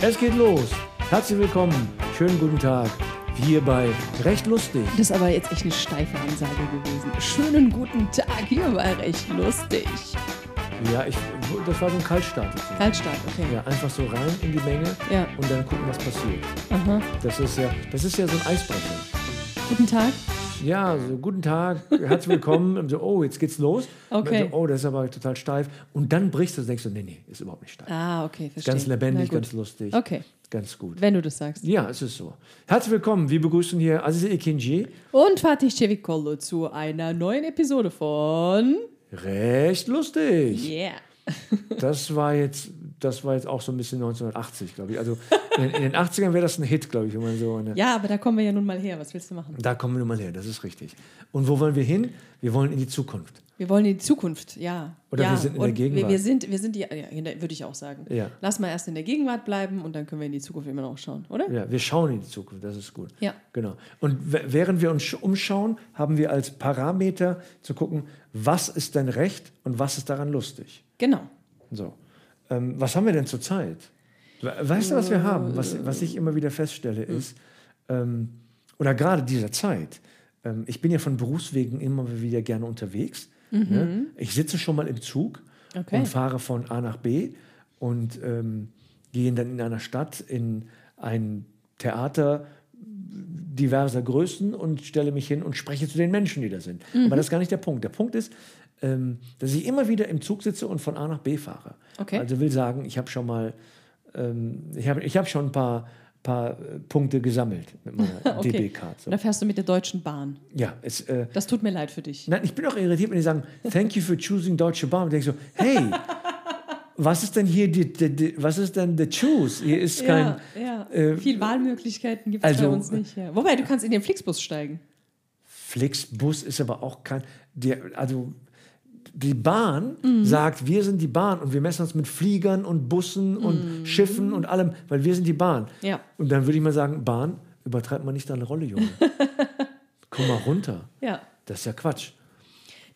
Es geht los. Herzlich willkommen. Schönen guten Tag. Hier bei Recht Lustig. Das ist aber jetzt echt eine steife Ansage gewesen. Schönen guten Tag, hier war recht lustig. Ja, ich, das war so ein Kaltstart. Kaltstart, okay. Ja, einfach so rein in die Menge Ja. und dann gucken, was passiert. Aha. Das ist ja, das ist ja so ein Eisbrecher. Guten Tag. Ja, so guten Tag, herzlich willkommen. Und so, oh, jetzt geht's los. Okay. So, oh, das ist aber total steif. Und dann brichst du und denkst du, nee, nee, ist überhaupt nicht steif. Ah, okay, verstehe. ganz lebendig, ganz lustig. Okay, Ganz gut. wenn du das sagst. Ja, es ist so. Herzlich willkommen. Wir begrüßen hier Aziz Ekinji. Und Fatih Cevikolo zu einer neuen Episode von Recht lustig. Yeah. Das war jetzt, das war jetzt auch so ein bisschen 1980, glaube ich. Also in, in den 80ern wäre das ein Hit, glaube ich, wenn man so eine, Ja, aber da kommen wir ja nun mal her. Was willst du machen? Da kommen wir nun mal her, das ist richtig. Und wo wollen wir hin? Wir wollen in die Zukunft. Wir wollen in die Zukunft, ja. Oder ja. wir sind in der Gegenwart. Wir, wir sind, wir sind die, ja, würde ich auch sagen. Ja. Lass mal erst in der Gegenwart bleiben und dann können wir in die Zukunft immer noch schauen, oder? Ja, wir schauen in die Zukunft, das ist gut. Ja. Genau. Und während wir uns sch- umschauen, haben wir als Parameter zu gucken, was ist denn recht und was ist daran lustig. Genau. So. Ähm, was haben wir denn zurzeit? We- Weißt du, was wir haben? Was, was ich immer wieder feststelle, ist, ähm, oder gerade dieser Zeit, ähm, ich bin ja von Berufswegen immer wieder gerne unterwegs. Ne? Ich sitze schon mal im Zug Okay. und fahre von A nach B und ähm, gehe dann in einer Stadt in ein Theater diverser Größen und stelle mich hin und spreche zu den Menschen, die da sind. Aber das ist gar nicht der Punkt. Der Punkt ist, ähm, dass ich immer wieder im Zug sitze und von A nach B fahre. Okay. Also will sagen, ich habe schon mal, ähm, ich habe ich hab schon ein paar, paar äh, Punkte gesammelt mit meiner Okay. DB-Card. So. Da fährst du mit der Deutschen Bahn. Ja, es, äh, Das tut mir leid für dich. Nein, ich bin auch irritiert, wenn die sagen, thank you for choosing Deutsche Bahn. Und ich denke so, hey, was ist denn hier die, die, die was ist denn the choose? Hier ist kein, ja, ja. äh, Viel Wahlmöglichkeiten gibt es also- bei uns nicht. Ja. Wobei, du kannst in den Flixbus steigen. Flixbus ist aber auch kein, der, also die Bahn Mhm. sagt, wir sind die Bahn und wir messen uns mit Fliegern und Bussen und Schiffen und allem, weil wir sind die Bahn. Mhm. Ja. Und dann würde ich mal sagen, Bahn, übertreibt man nicht deine Rolle, Junge. Komm mal runter. Ja. Das ist ja Quatsch.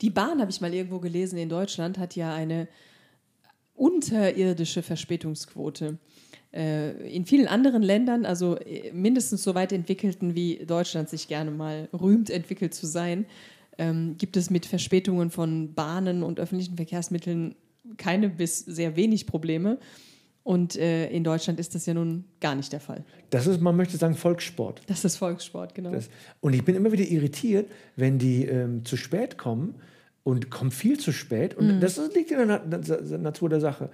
Die Bahn, habe ich mal irgendwo gelesen, in Deutschland hat ja eine unterirdische Verspätungsquote. Äh, In vielen anderen Ländern, also äh, mindestens so weit entwickelten, wie Deutschland sich gerne mal rühmt, entwickelt zu sein, ähm, gibt es mit Verspätungen von Bahnen und öffentlichen Verkehrsmitteln keine bis sehr wenig Probleme. Und äh, in Deutschland ist das ja nun gar nicht der Fall. Das ist, man möchte sagen, Volkssport. Das ist Volkssport, genau. Das, und ich bin immer wieder irritiert, wenn die ähm, zu spät kommen und kommen viel zu spät. Mhm. Und das ist- liegt in der Na Na- Natur der Sache.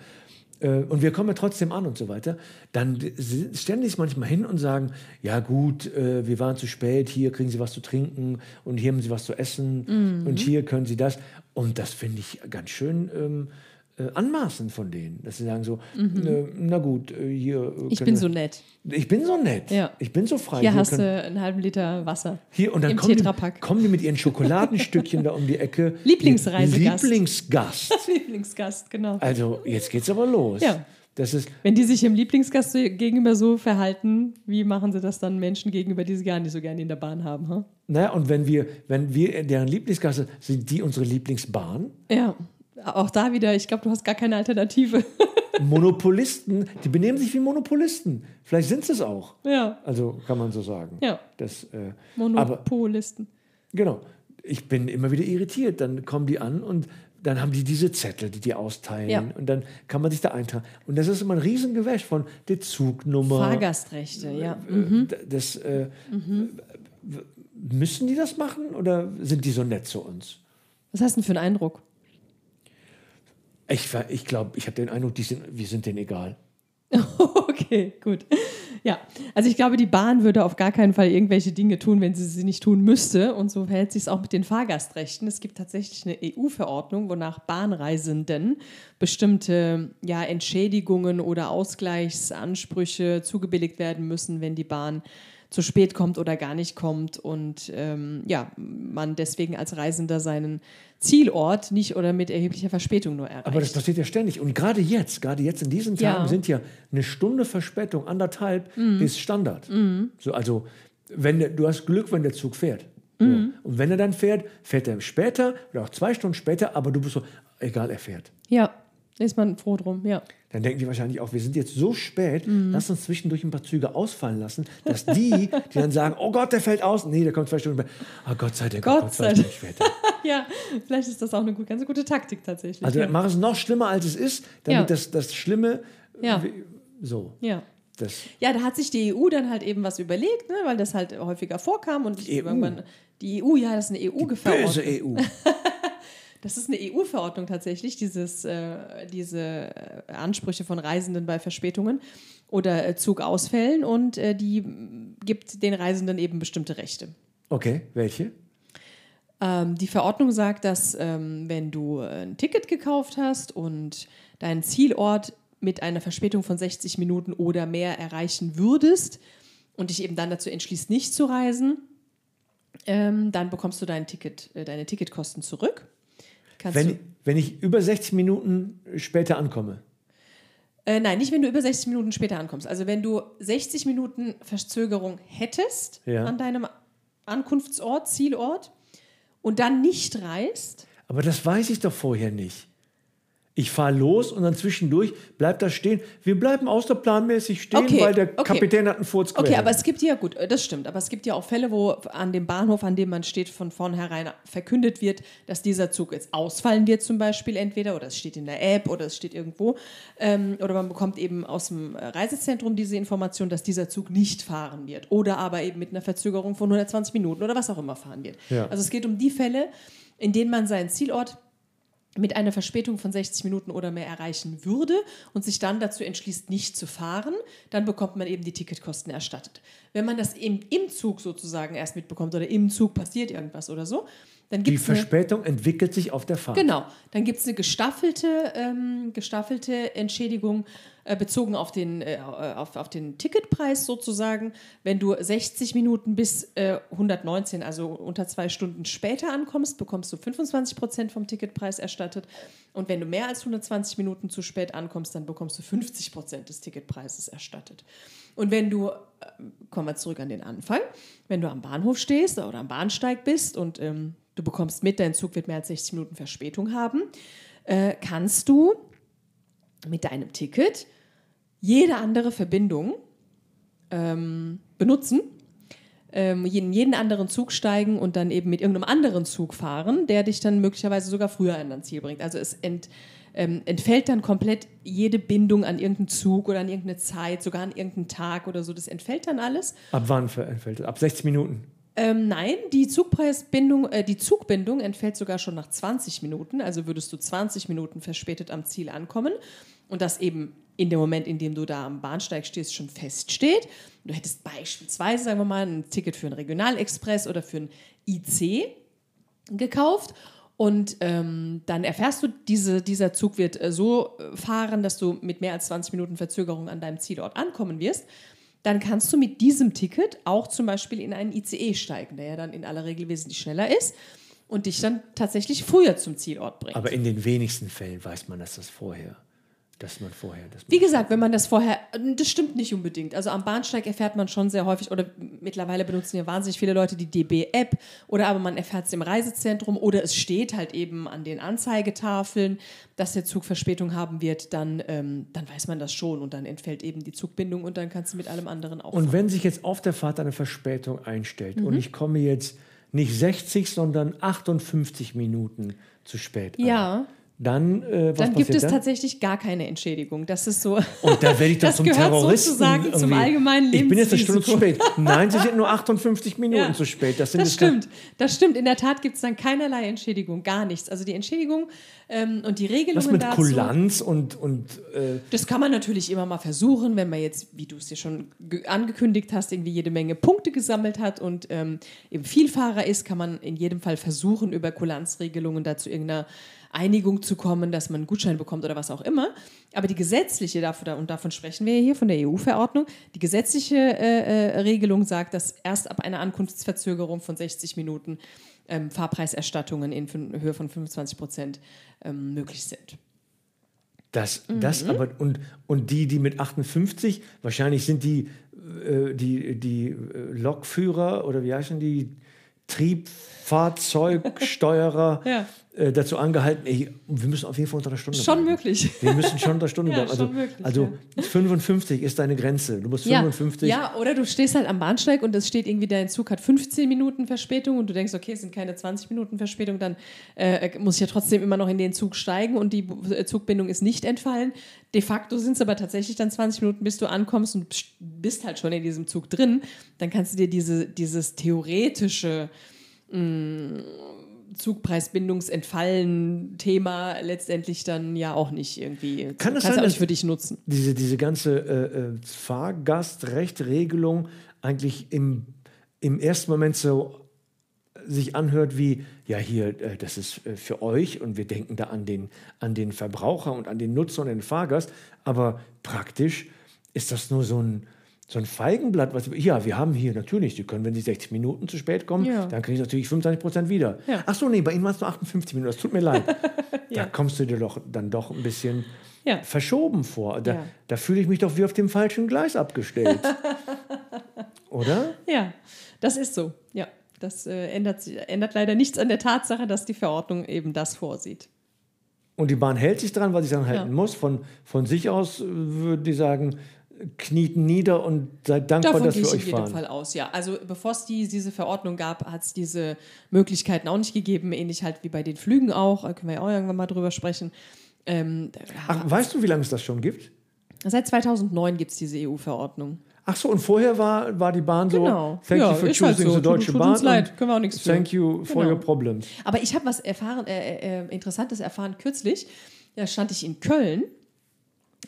Äh, und wir kommen ja trotzdem an und so weiter. Dann stellen die sich manchmal hin und sagen: Ja, gut, äh, wir waren zu spät, hier kriegen Sie was zu trinken und hier haben Sie was zu essen Mhm. und hier können Sie das. Und das finde ich ganz schön. Ähm, äh, anmaßend von denen, dass sie sagen so, äh, na gut, äh, hier. Mhm. ich bin wir- so nett. Ich bin so nett. Ja. Ich bin so frei. Hier hast können- du einen halben Liter Wasser. hier, und dann kommen die, kommen die mit ihren Schokoladenstückchen da um die Ecke. Lieblingsreisegast. Lieblingsgast. Lieblingsgast, genau. Also, jetzt geht's aber los. Ja. Das ist, Wenn die sich im Lieblingsgast gegenüber so verhalten, wie machen sie das dann Menschen gegenüber, die sie gar nicht so gerne in der Bahn haben? Ha? naja, und wenn wir, wenn wir deren Lieblingsgast sind, sind die unsere Lieblingsbahn. Ja, auch da wieder, ich glaube, du hast gar keine Alternative. Monopolisten, die benehmen sich wie Monopolisten. Vielleicht sind sie es auch. ja, Also, kann man so sagen. ja, Das, äh, Monopolisten. Genau. Ich bin immer wieder irritiert. Dann kommen die an und dann haben die diese Zettel, die die austeilen. Ja. Und dann kann man sich da eintragen. Und das ist immer ein Riesengewäsch von der Zugnummer. Fahrgastrechte, ja. Äh, d- Das, äh, w- Müssen die das machen oder sind die so nett zu uns? Was hast du denn für einen Eindruck? Ich, ich glaube, ich habe den Eindruck, die sind, wir sind denen egal. okay, gut. Ja, also ich glaube, die Bahn würde auf gar keinen Fall irgendwelche Dinge tun, wenn sie sie nicht tun müsste. Und so verhält sich es auch mit den Fahrgastrechten. Es gibt tatsächlich eine EU-Verordnung, wonach Bahnreisenden bestimmte ja, Entschädigungen oder Ausgleichsansprüche zugebilligt werden müssen, wenn die Bahn zu spät kommt oder gar nicht kommt und ähm, ja, man deswegen als Reisender seinen Zielort nicht oder mit erheblicher Verspätung nur erreicht. Aber das passiert ja ständig. Und gerade jetzt, gerade jetzt in diesen Ja. Tagen sind ja eine Stunde Verspätung, anderthalb, Mhm. ist Standard. So, also, wenn der, du hast Glück, wenn der Zug fährt. Mhm. So. Und wenn er dann fährt, fährt er später oder auch zwei Stunden später, aber du bist so, egal, er fährt. ja, ist man froh drum, ja. Dann denken die wahrscheinlich auch, wir sind jetzt so spät, Mhm. lass uns zwischendurch ein paar Züge ausfallen lassen, dass die, die dann sagen, oh Gott, der fällt aus. Nee, der kommt zwei Stunden später. Oh Gott sei Dank, Gott oh Gott sei sei Dank später. Ja, vielleicht ist das auch eine gut, ganz gute Taktik tatsächlich. Also ja. mach es noch schlimmer, als es ist, damit Ja. das, das Schlimme Ja. wie- so. ja. Das, Ja, da hat sich die EU dann halt eben was überlegt, ne, weil das halt häufiger vorkam und Die EU? irgendwann die EU, ja, das ist eine EU-Verordnung. böse EU. Das ist eine EU-Verordnung tatsächlich, dieses, äh, diese äh, Ansprüche von Reisenden bei Verspätungen oder äh, Zugausfällen und äh, die gibt den Reisenden eben bestimmte Rechte. Okay, welche? Ähm, die Verordnung sagt, dass ähm, wenn du ein Ticket gekauft hast und deinen Zielort mit einer Verspätung von 60 Minuten oder mehr erreichen würdest und dich eben dann dazu entschließt, nicht zu reisen, ähm, dann bekommst du dein Ticket, äh, deine Ticketkosten zurück. Kannst du, Wenn, wenn ich über 60 Minuten später ankomme. äh, nein, nicht wenn du über 60 Minuten später ankommst. Also wenn du 60 Minuten Verzögerung hättest Ja. an deinem Ankunftsort, Zielort und dann nicht reist, Aber das weiß ich doch vorher nicht. Ich fahre los und dann zwischendurch bleibt das stehen. Wir bleiben außerplanmäßig stehen, Okay, weil der okay. Kapitän hat einen Furz Okay, aber es gibt ja, gut, das stimmt, aber es gibt ja auch Fälle, wo an dem Bahnhof, an dem man steht, von vornherein verkündet wird, dass dieser Zug jetzt ausfallen wird, zum Beispiel entweder, oder es steht in der App oder es steht irgendwo, ähm, oder man bekommt eben aus dem Reisezentrum diese Information, dass dieser Zug nicht fahren wird oder aber eben mit einer Verzögerung von 120 Minuten oder was auch immer fahren wird. Ja. Also es geht um die Fälle, in denen man seinen Zielort mit einer Verspätung von 60 Minuten oder mehr erreichen würde und sich dann dazu entschließt, nicht zu fahren, dann bekommt man eben die Ticketkosten erstattet. Wenn man das eben im Zug sozusagen erst mitbekommt oder im Zug passiert irgendwas oder so, dann Die gibt es eine, Verspätung entwickelt sich auf der Fahrt. genau, dann gibt's eine gestaffelte, ähm, gestaffelte Entschädigung bezogen auf den, äh, auf, auf den Ticketpreis sozusagen. Wenn du 60 Minuten bis äh, 119, also unter zwei Stunden später ankommst, bekommst du 25 Prozent vom Ticketpreis erstattet. Und wenn du mehr als 120 Minuten zu spät ankommst, dann bekommst du 50 Prozent des Ticketpreises erstattet. Und wenn du, äh, kommen wir zurück an den Anfang, wenn du am Bahnhof stehst oder am Bahnsteig bist und ähm, du bekommst mit, dein Zug wird mehr als 60 Minuten Verspätung haben, äh, kannst du mit deinem Ticket jede andere Verbindung ähm, benutzen, ähm, in jeden anderen Zug steigen und dann eben mit irgendeinem anderen Zug fahren, der dich dann möglicherweise sogar früher an dein Ziel bringt. Also es ent, ähm, entfällt dann komplett jede Bindung an irgendeinen Zug oder an irgendeine Zeit, sogar an irgendeinen Tag oder so. Das entfällt dann alles. Ab wann entfällt es? Ab 60 Minuten. Ähm, nein, die Zugpreisbindung, äh, die Zugbindung entfällt sogar schon nach 20 Minuten. Also würdest du 20 Minuten verspätet am Ziel ankommen und das eben in dem Moment, in dem du da am Bahnsteig stehst, schon feststeht. Du hättest beispielsweise, sagen wir mal, ein Ticket für einen Regionalexpress oder für einen IC gekauft. Und ähm, dann erfährst du, diese, dieser Zug wird äh, so äh, fahren, dass du mit mehr als 20 Minuten Verzögerung an deinem Zielort ankommen wirst. Dann kannst du mit diesem Ticket auch zum Beispiel in einen ICE steigen, der ja dann in aller Regel wesentlich schneller ist und dich dann tatsächlich früher zum Zielort bringt. Aber in den wenigsten Fällen weiß man, dass das vorher, dass man vorher, man Wie gesagt, wenn man das vorher, das stimmt nicht unbedingt. Also am Bahnsteig erfährt man schon sehr häufig, oder mittlerweile benutzen ja wahnsinnig viele Leute die DB-App, oder aber man erfährt es im Reisezentrum, oder es steht halt eben an den Anzeigetafeln, dass der Zug Verspätung haben wird, dann, ähm, dann weiß man das schon und dann entfällt eben die Zugbindung und dann kannst du mit allem anderen auch. Und wenn sich jetzt auf der Fahrt eine Verspätung einstellt Mhm. und ich komme jetzt nicht 60, sondern 58 Minuten zu spät an, ja, dann, äh, was dann gibt es dann? tatsächlich gar keine Entschädigung. Das ist so. Und da werde ich Das zum Terroristen. sozusagen zum allgemeinen Ich bin jetzt eine Stunde zu spät. Nein, Sie sind nur 58 Minuten Ja. zu spät. Das, Das stimmt, das stimmt. In der Tat gibt es dann keinerlei Entschädigung, gar nichts. Also die Entschädigung ähm, und die Regelungen Was mit dazu. Kulanz und, und äh, Das kann man natürlich immer mal versuchen, wenn man jetzt, wie du es dir schon ge- angekündigt hast, irgendwie jede Menge Punkte gesammelt hat und ähm, eben Vielfahrer ist, kann man in jedem Fall versuchen, über Kulanzregelungen dazu irgendeiner Einigung zu kommen, dass man einen Gutschein bekommt oder was auch immer. Aber die gesetzliche, dafür, und davon sprechen wir hier von der EU-Verordnung, die gesetzliche äh, äh, Regelung sagt, dass erst ab einer Ankunftsverzögerung von 60 Minuten ähm, Fahrpreiserstattungen in Höhe von 25 Prozent ähm, möglich sind. das, Mhm. das aber und, und die, die mit 58, wahrscheinlich sind die, äh, die, die äh, Lokführer oder wie heißen die, Fahrzeugsteuerer Ja. äh, dazu angehalten, ey, wir müssen auf jeden Fall unter der Stunde Schon bleiben. möglich. Wir müssen schon unter der Stunde Ja, bleiben. Also, schon möglich, also 55 ist deine Grenze. Du musst 55. Ja, oder du stehst halt am Bahnsteig und es steht irgendwie, dein Zug hat 15 Minuten Verspätung und du denkst, okay, es sind keine 20 Minuten Verspätung, dann äh, muss ich ja trotzdem immer noch in den Zug steigen und die äh, Zugbindung ist nicht entfallen. De facto sind es aber tatsächlich dann 20 Minuten, bis du ankommst und bist halt schon in diesem Zug drin. Dann kannst du dir diese, dieses theoretische Zugpreisbindungsentfallen-Thema letztendlich dann ja auch nicht irgendwie, Kann kannst sein, auch nicht für dich nutzen. diese, diese ganze äh, äh, Fahrgastrechtregelung eigentlich im, im ersten Moment so sich anhört wie, ja hier, äh, das ist äh, für euch und wir denken da an den, an den Verbraucher und an den Nutzer und den Fahrgast, aber praktisch ist das nur so ein, so ein Feigenblatt, was, ja, wir haben hier natürlich, Sie können, wenn Sie 60 Minuten zu spät kommen, Ja. dann kriege ich natürlich 25 Prozent wieder. Ja. Ach so, nee, bei Ihnen waren es nur 58 Minuten, das tut mir leid. Da kommst du dir doch dann doch ein bisschen Ja. verschoben vor. Da, Ja. da fühle ich mich doch wie auf dem falschen Gleis abgestellt. Oder? Ja, das ist so. Ja, das äh, ändert, ändert leider nichts an der Tatsache, dass die Verordnung eben das vorsieht. Und die Bahn hält sich dran, weil sie sich dran halten Ja. muss. Von, von sich aus äh, würde die sagen, kniet nieder und seid dankbar, Davon dass gehe wir ich in euch jedem fahren. Fall aus, ja. Also bevor es die, diese Verordnung gab, hat es diese Möglichkeiten auch nicht gegeben, ähnlich halt wie bei den Flügen auch. Da können wir ja auch irgendwann mal drüber sprechen. Ähm, Ach, weißt du, wie lange es das schon gibt? seit 2009 gibt es diese EU-Verordnung. Ach so, und vorher war, war die Bahn so, Genau. thank Ja, you for halt choosing so. the Deutsche Tut- tut Bahn. uns leid, können wir auch nichts. Thank you for Genau. your problems. Aber ich habe was erfahren, äh, äh, Interessantes erfahren kürzlich. Da stand ich in Köln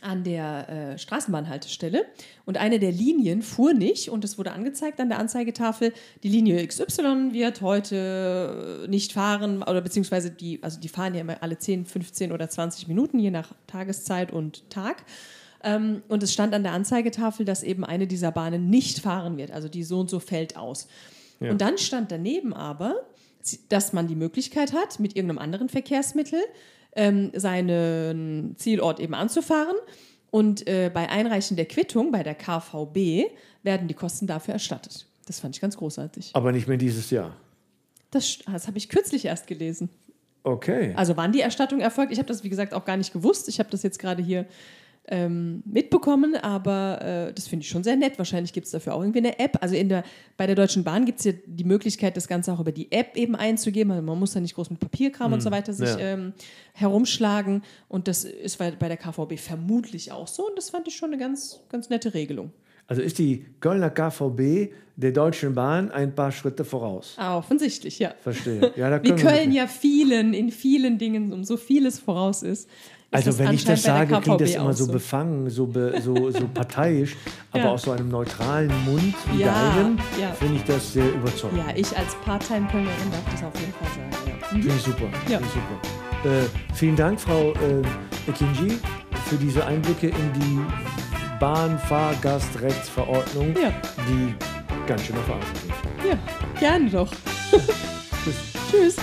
an der äh, Straßenbahnhaltestelle und eine der Linien fuhr nicht und es wurde angezeigt an der Anzeigetafel, die Linie XY wird heute nicht fahren oder beziehungsweise die, also die fahren ja immer alle 10, 15 oder 20 Minuten, je nach Tageszeit und Tag. Ähm, und es stand an der Anzeigetafel, dass eben eine dieser Bahnen nicht fahren wird, also die so und so fällt aus. Ja. Und dann stand daneben aber, dass man die Möglichkeit hat, mit irgendeinem anderen Verkehrsmittel ähm, seinen Zielort eben anzufahren. Und äh, bei Einreichen der Quittung bei der KVB werden die Kosten dafür erstattet. Das fand ich ganz großartig. Aber nicht mehr dieses Jahr. Das, das habe ich kürzlich erst gelesen. Okay. Also wann die Erstattung erfolgt, ich habe das wie gesagt auch gar nicht gewusst. Ich habe das jetzt gerade hier ähm, mitbekommen, aber äh, das finde ich schon sehr nett. Wahrscheinlich gibt es dafür auch irgendwie eine App. Also in der, bei der Deutschen Bahn gibt es ja die Möglichkeit, das Ganze auch über die App eben einzugeben. Also man muss da nicht groß mit Papierkram und so weiter sich ja. ähm, herumschlagen. Und das ist bei, bei der KVB vermutlich auch so. Und das fand ich schon eine ganz, ganz nette Regelung. Also ist die Kölner KVB der Deutschen Bahn ein paar Schritte voraus. Ah, offensichtlich, ja. Verstehe. Ja, da Wie Köln ja vielen, in vielen Dingen um so vieles voraus ist. Ist Also wenn ich das sage, klingt das immer auch so befangen, so, be, so, so parteiisch, aber Ja. aus so einem neutralen Mund wie Ja, deinem ja. finde ich das sehr überzeugend. Ja, ich als Part-Time-Kölnerin darf das auf jeden Fall sagen. Ja. Finde ich super. Ja. Finde ich super. Äh, vielen Dank, Frau äh, Ekinji, für diese Einblicke in die Bahnfahrgastrechtsverordnung, Ja. die ganz schön auf Arsch geht. ja, gerne doch. Tschüss. Tschüss.